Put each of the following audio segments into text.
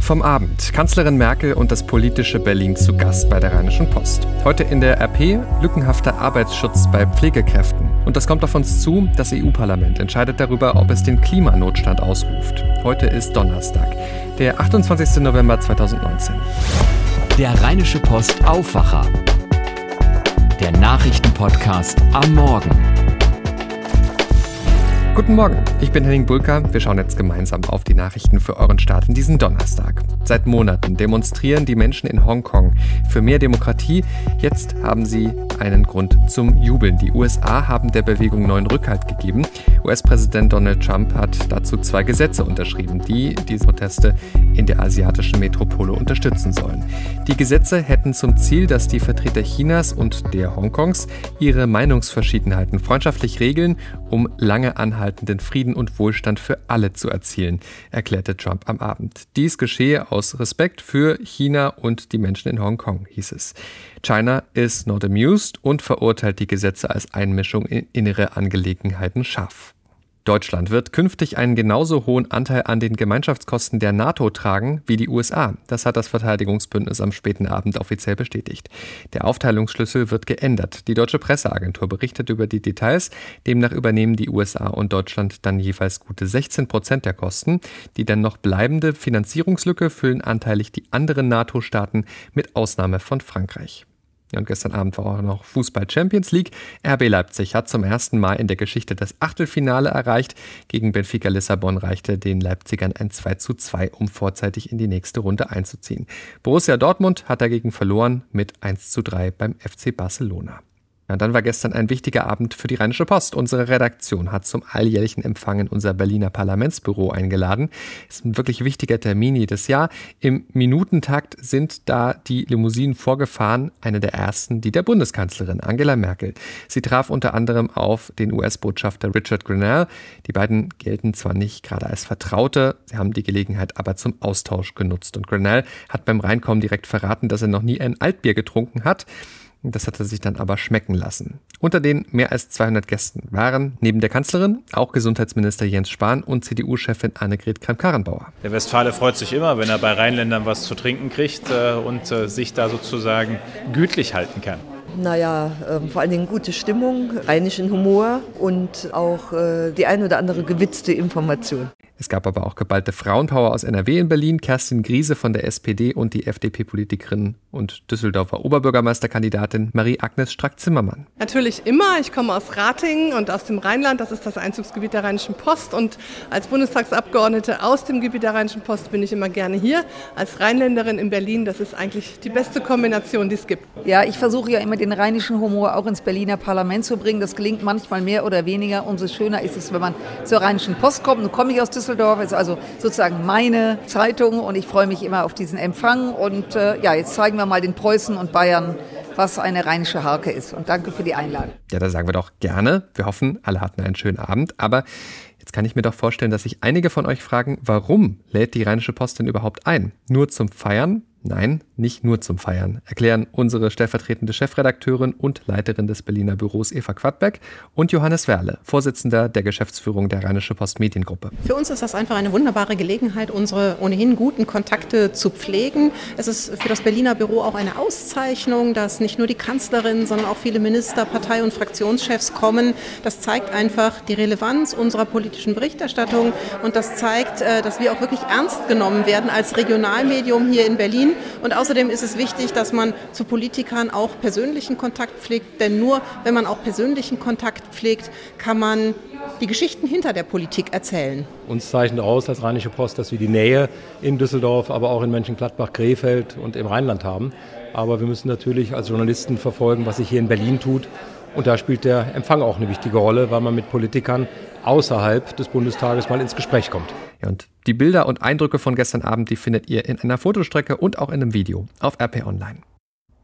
Vom Abend. Kanzlerin Merkel und das politische Berlin zu Gast bei der Rheinischen Post. Heute in der RP lückenhafter Arbeitsschutz bei Pflegekräften. Und das kommt auf uns zu, das EU-Parlament entscheidet darüber, ob es den Klimanotstand ausruft. Heute ist Donnerstag, der 28. November 2019. Der Rheinische Post Aufwacher. Der Nachrichtenpodcast am Morgen. Guten Morgen, ich bin Henning Bulka. Wir schauen jetzt gemeinsam auf die Nachrichten für euren Start in diesen Donnerstag. Seit Monaten demonstrieren die Menschen in Hongkong für mehr Demokratie. Jetzt haben sie einen Grund zum Jubeln. Die USA haben der Bewegung neuen Rückhalt gegeben. US-Präsident Donald Trump hat dazu zwei Gesetze unterschrieben, die diese Proteste in der asiatischen Metropole unterstützen sollen. Die Gesetze hätten zum Ziel, dass die Vertreter Chinas und der Hongkongs ihre Meinungsverschiedenheiten freundschaftlich regeln, um lange anhaltenden Frieden und Wohlstand für alle zu erzielen, erklärte Trump am Abend. Dies geschehe aus Respekt für China und die Menschen in Hongkong, hieß es. China is not amused und verurteilt die Gesetze als Einmischung in innere Angelegenheiten scharf. Deutschland wird künftig einen genauso hohen Anteil an den Gemeinschaftskosten der NATO tragen wie die USA. Das hat das Verteidigungsbündnis am späten Abend offiziell bestätigt. Der Aufteilungsschlüssel wird geändert. Die deutsche Presseagentur berichtet über die Details. Demnach übernehmen die USA und Deutschland dann jeweils gute 16 Prozent der Kosten. Die dann noch bleibende Finanzierungslücke füllen anteilig die anderen NATO-Staaten mit Ausnahme von Frankreich. Und gestern Abend war auch noch Fußball Champions League. RB Leipzig hat zum ersten Mal in der Geschichte das Achtelfinale erreicht. Gegen Benfica Lissabon reichte den Leipzigern ein 2 zu 2, um vorzeitig in die nächste Runde einzuziehen. Borussia Dortmund hat dagegen verloren mit 1 zu 3 beim FC Barcelona. Ja, dann war gestern ein wichtiger Abend für die Rheinische Post. Unsere Redaktion hat zum alljährlichen Empfang in unser Berliner Parlamentsbüro eingeladen. Ist ein wirklich wichtiger Termin jedes Jahr. Im Minutentakt sind da die Limousinen vorgefahren, eine der ersten, die der Bundeskanzlerin Angela Merkel. Sie traf unter anderem auf den US-Botschafter Richard Grinnell. Die beiden gelten zwar nicht gerade als Vertraute, sie haben die Gelegenheit aber zum Austausch genutzt. Und Grinnell hat beim Reinkommen direkt verraten, dass er noch nie ein Altbier getrunken hat. Das hat er sich dann aber schmecken lassen. Unter den mehr als 200 Gästen waren neben der Kanzlerin auch Gesundheitsminister Jens Spahn und CDU-Chefin Annegret Kramp-Karrenbauer. Der Westfale freut sich immer, wenn er bei Rheinländern was zu trinken kriegt äh, und äh, sich da sozusagen gütlich halten kann. Naja, äh, vor allen Dingen gute Stimmung, rheinischen Humor und auch äh, die ein oder andere gewitzte Information. Es gab aber auch geballte Frauenpower aus NRW in Berlin, Kerstin Griese von der SPD und die FDP-Politikerin und Düsseldorfer Oberbürgermeisterkandidatin Marie-Agnes Strack-Zimmermann. Natürlich immer. Ich komme aus Ratingen und aus dem Rheinland. Das ist das Einzugsgebiet der Rheinischen Post. Und als Bundestagsabgeordnete aus dem Gebiet der Rheinischen Post bin ich immer gerne hier. Als Rheinländerin in Berlin, das ist eigentlich die beste Kombination, die es gibt. Ja, ich versuche ja immer den rheinischen Humor auch ins Berliner Parlament zu bringen. Das gelingt manchmal mehr oder weniger. Umso schöner ist es, wenn man zur Rheinischen Post kommt. Nun komme ich aus Düsseldorf. Düsseldorf ist also sozusagen meine Zeitung und ich freue mich immer auf diesen Empfang. Und äh, ja, jetzt zeigen wir mal den Preußen und Bayern, was eine rheinische Harke ist. Und danke für die Einladung. Ja, da sagen wir doch gerne. Wir hoffen, alle hatten einen schönen Abend. Aber Jetzt kann ich mir doch vorstellen, dass sich einige von euch fragen, warum lädt die Rheinische Post denn überhaupt ein? Nur zum Feiern? Nein, nicht nur zum Feiern, erklären unsere stellvertretende Chefredakteurin und Leiterin des Berliner Büros Eva Quadbeck und Johannes Werle, Vorsitzender der Geschäftsführung der Rheinische Post Mediengruppe. Für uns ist das einfach eine wunderbare Gelegenheit, unsere ohnehin guten Kontakte zu pflegen. Es ist für das Berliner Büro auch eine Auszeichnung, dass nicht nur die Kanzlerin, sondern auch viele Minister, Partei- und Fraktionschefs kommen. Das zeigt einfach die Relevanz unserer politischen Berichterstattung und das zeigt, äh, dass wir auch wirklich ernst genommen werden als Regionalmedium hier in Berlin und außerdem ist es wichtig, dass man zu Politikern auch persönlichen Kontakt pflegt, denn nur wenn man auch persönlichen Kontakt pflegt, kann man die Geschichten hinter der Politik erzählen. Uns zeichnet aus als Rheinische Post, dass wir die Nähe in Düsseldorf, aber auch in Mönchengladbach, Krefeld und im Rheinland haben. Aber wir müssen natürlich als Journalisten verfolgen, was sich hier in Berlin tut. Und da spielt der Empfang auch eine wichtige Rolle, weil man mit Politikern außerhalb des Bundestages mal ins Gespräch kommt. Ja, und die Bilder und Eindrücke von gestern Abend, die findet ihr in einer Fotostrecke und auch in einem Video auf RP Online.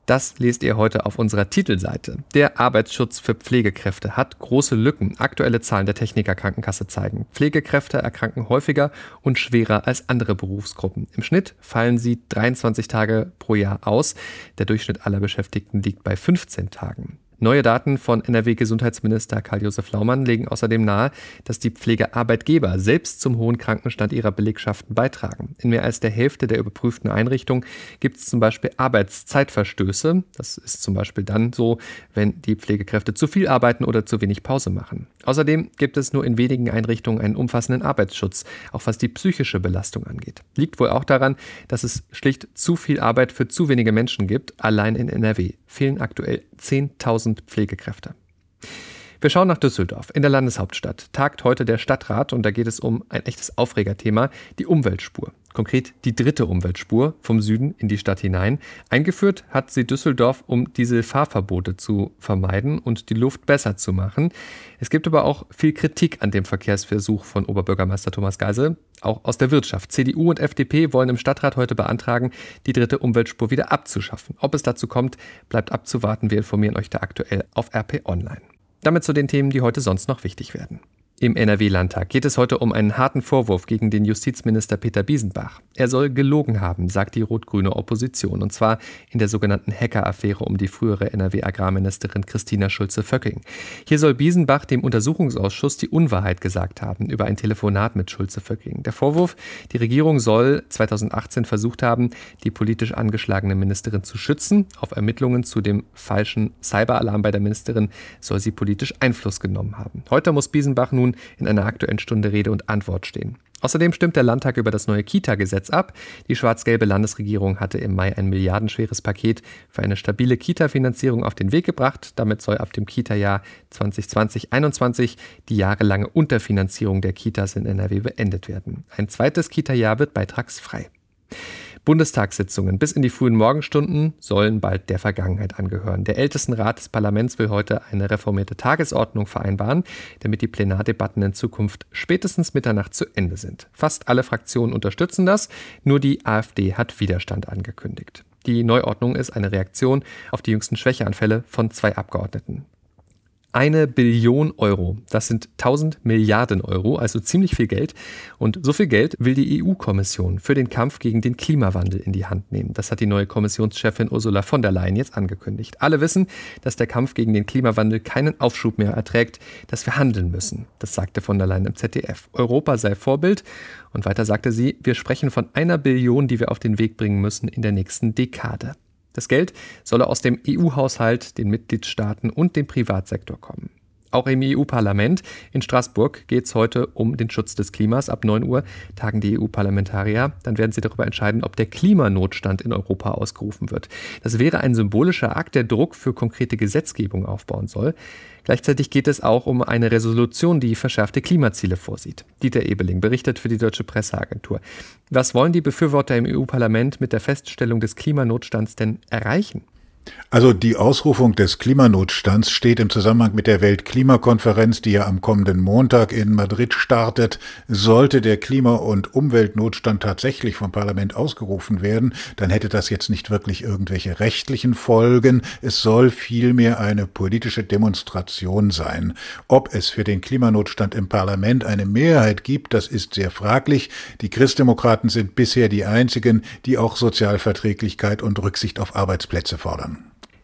Das lest ihr heute auf unserer Titelseite. Der Arbeitsschutz für Pflegekräfte hat große Lücken. Aktuelle Zahlen der Technikerkrankenkasse zeigen. Pflegekräfte erkranken häufiger und schwerer als andere Berufsgruppen. Im Schnitt fallen sie 23 Tage pro Jahr aus. Der Durchschnitt aller Beschäftigten liegt bei 15 Tagen. Neue Daten von NRW-Gesundheitsminister Karl-Josef Laumann legen außerdem nahe, dass die Pflegearbeitgeber selbst zum hohen Krankenstand ihrer Belegschaften beitragen. In mehr als der Hälfte der überprüften Einrichtungen gibt es zum Beispiel Arbeitszeitverstöße. Das ist zum Beispiel dann so, wenn die Pflegekräfte zu viel arbeiten oder zu wenig Pause machen. Außerdem gibt es nur in wenigen Einrichtungen einen umfassenden Arbeitsschutz, auch was die psychische Belastung angeht. Liegt wohl auch daran, dass es schlicht zu viel Arbeit für zu wenige Menschen gibt. Allein in NRW fehlen aktuell 10.000 Pflegekräfte. Wir schauen nach Düsseldorf. In der Landeshauptstadt tagt heute der Stadtrat und da geht es um ein echtes Aufregerthema, die Umweltspur. Konkret die dritte Umweltspur vom Süden in die Stadt hinein. Eingeführt hat sie Düsseldorf, um diese Fahrverbote zu vermeiden und die Luft besser zu machen. Es gibt aber auch viel Kritik an dem Verkehrsversuch von Oberbürgermeister Thomas Geisel, auch aus der Wirtschaft. CDU und FDP wollen im Stadtrat heute beantragen, die dritte Umweltspur wieder abzuschaffen. Ob es dazu kommt, bleibt abzuwarten. Wir informieren euch da aktuell auf RP Online. Damit zu den Themen, die heute sonst noch wichtig werden. Im NRW-Landtag geht es heute um einen harten Vorwurf gegen den Justizminister Peter Biesenbach. Er soll gelogen haben, sagt die rot-grüne Opposition, und zwar in der sogenannten Hacker-Affäre um die frühere NRW-Agrarministerin Christina Schulze-Vöcking. Hier soll Biesenbach dem Untersuchungsausschuss die Unwahrheit gesagt haben über ein Telefonat mit Schulze-Vöcking. Der Vorwurf, die Regierung soll 2018 versucht haben, die politisch angeschlagene Ministerin zu schützen. Auf Ermittlungen zu dem falschen Cyberalarm bei der Ministerin soll sie politisch Einfluss genommen haben. Heute muss Biesenbach nun nun in einer aktuellen Stunde Rede und Antwort stehen. Außerdem stimmt der Landtag über das neue Kita-Gesetz ab. Die schwarz-gelbe Landesregierung hatte im Mai ein milliardenschweres Paket für eine stabile Kita-Finanzierung auf den Weg gebracht. Damit soll ab dem Kita-Jahr 2020-21 die jahrelange Unterfinanzierung der Kitas in NRW beendet werden. Ein zweites Kita-Jahr wird beitragsfrei. Bundestagssitzungen bis in die frühen Morgenstunden sollen bald der Vergangenheit angehören. Der Ältestenrat des Parlaments will heute eine reformierte Tagesordnung vereinbaren, damit die Plenardebatten in Zukunft spätestens Mitternacht zu Ende sind. Fast alle Fraktionen unterstützen das, nur die AfD hat Widerstand angekündigt. Die Neuordnung ist eine Reaktion auf die jüngsten Schwächeanfälle von zwei Abgeordneten eine Billion Euro. Das sind 1000 Milliarden Euro, also ziemlich viel Geld. Und so viel Geld will die EU-Kommission für den Kampf gegen den Klimawandel in die Hand nehmen. Das hat die neue Kommissionschefin Ursula von der Leyen jetzt angekündigt. Alle wissen, dass der Kampf gegen den Klimawandel keinen Aufschub mehr erträgt, dass wir handeln müssen. Das sagte von der Leyen im ZDF. Europa sei Vorbild. Und weiter sagte sie, wir sprechen von einer Billion, die wir auf den Weg bringen müssen in der nächsten Dekade. Das Geld solle aus dem EU-Haushalt, den Mitgliedstaaten und dem Privatsektor kommen. Auch im EU-Parlament in Straßburg geht es heute um den Schutz des Klimas. Ab 9 Uhr tagen die EU-Parlamentarier. Dann werden sie darüber entscheiden, ob der Klimanotstand in Europa ausgerufen wird. Das wäre ein symbolischer Akt, der Druck für konkrete Gesetzgebung aufbauen soll. Gleichzeitig geht es auch um eine Resolution, die verschärfte Klimaziele vorsieht. Dieter Ebeling berichtet für die Deutsche Presseagentur. Was wollen die Befürworter im EU-Parlament mit der Feststellung des Klimanotstands denn erreichen? Also die Ausrufung des Klimanotstands steht im Zusammenhang mit der Weltklimakonferenz, die ja am kommenden Montag in Madrid startet. Sollte der Klima- und Umweltnotstand tatsächlich vom Parlament ausgerufen werden, dann hätte das jetzt nicht wirklich irgendwelche rechtlichen Folgen. Es soll vielmehr eine politische Demonstration sein. Ob es für den Klimanotstand im Parlament eine Mehrheit gibt, das ist sehr fraglich. Die Christdemokraten sind bisher die einzigen, die auch Sozialverträglichkeit und Rücksicht auf Arbeitsplätze fordern.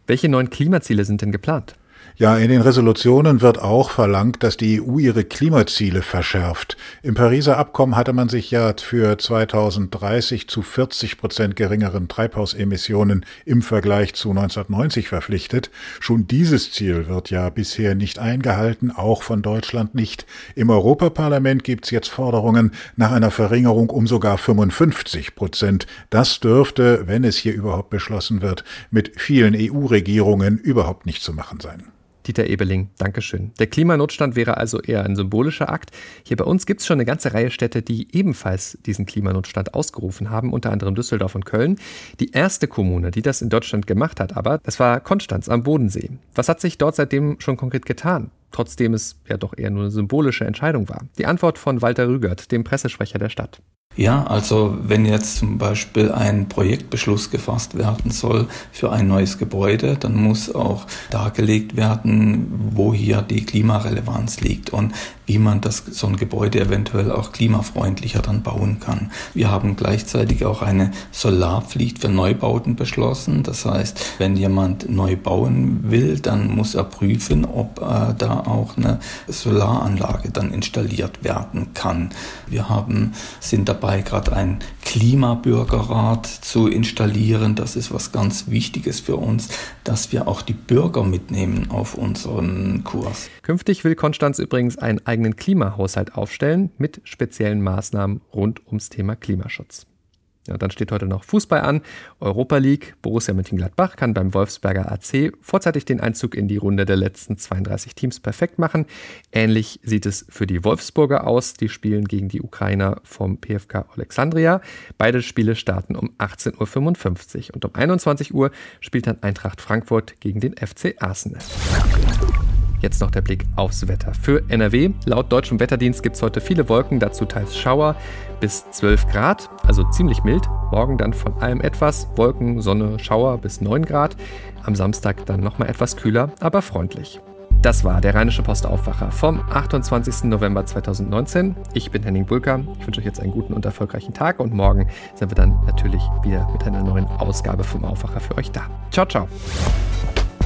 Welche neuen Klimaziele sind denn geplant? Ja, in den Resolutionen wird auch verlangt, dass die EU ihre Klimaziele verschärft. Im Pariser Abkommen hatte man sich ja für 2030 zu 40 Prozent geringeren Treibhausemissionen im Vergleich zu 1990 verpflichtet. Schon dieses Ziel wird ja bisher nicht eingehalten, auch von Deutschland nicht. Im Europaparlament gibt's jetzt Forderungen nach einer Verringerung um sogar 55 Prozent. Das dürfte, wenn es hier überhaupt beschlossen wird, mit vielen EU-Regierungen überhaupt nicht zu machen sein. Dieter Ebeling, Dankeschön. Der Klimanotstand wäre also eher ein symbolischer Akt. Hier bei uns gibt es schon eine ganze Reihe Städte, die ebenfalls diesen Klimanotstand ausgerufen haben, unter anderem Düsseldorf und Köln. Die erste Kommune, die das in Deutschland gemacht hat, aber, das war Konstanz am Bodensee. Was hat sich dort seitdem schon konkret getan? Trotzdem es ja doch eher nur eine symbolische Entscheidung war. Die Antwort von Walter Rügert, dem Pressesprecher der Stadt. Ja, also wenn jetzt zum Beispiel ein Projektbeschluss gefasst werden soll für ein neues Gebäude, dann muss auch dargelegt werden, wo hier die Klimarelevanz liegt. Und wie man das, so ein Gebäude eventuell auch klimafreundlicher dann bauen kann. Wir haben gleichzeitig auch eine Solarpflicht für Neubauten beschlossen. Das heißt, wenn jemand neu bauen will, dann muss er prüfen, ob äh, da auch eine Solaranlage dann installiert werden kann. Wir haben, sind dabei, gerade ein Klimabürgerrat zu installieren. Das ist was ganz Wichtiges für uns, dass wir auch die Bürger mitnehmen auf unseren Kurs. Künftig will Konstanz übrigens einen eigenen Klimahaushalt aufstellen mit speziellen Maßnahmen rund ums Thema Klimaschutz. Ja, dann steht heute noch Fußball an. Europa League. Borussia Mönchengladbach kann beim Wolfsberger AC vorzeitig den Einzug in die Runde der letzten 32 Teams perfekt machen. Ähnlich sieht es für die Wolfsburger aus. Die spielen gegen die Ukrainer vom PFK Alexandria. Beide Spiele starten um 18.55 Uhr und um 21 Uhr spielt dann Eintracht Frankfurt gegen den FC Arsenal. Jetzt noch der Blick aufs Wetter. Für NRW, laut deutschem Wetterdienst gibt es heute viele Wolken, dazu teils Schauer bis 12 Grad, also ziemlich mild. Morgen dann von allem etwas, Wolken, Sonne, Schauer bis 9 Grad. Am Samstag dann nochmal etwas kühler, aber freundlich. Das war der Rheinische Postaufwacher vom 28. November 2019. Ich bin Henning Bulker. Ich wünsche euch jetzt einen guten und erfolgreichen Tag und morgen sind wir dann natürlich wieder mit einer neuen Ausgabe vom Aufwacher für euch da. Ciao, ciao.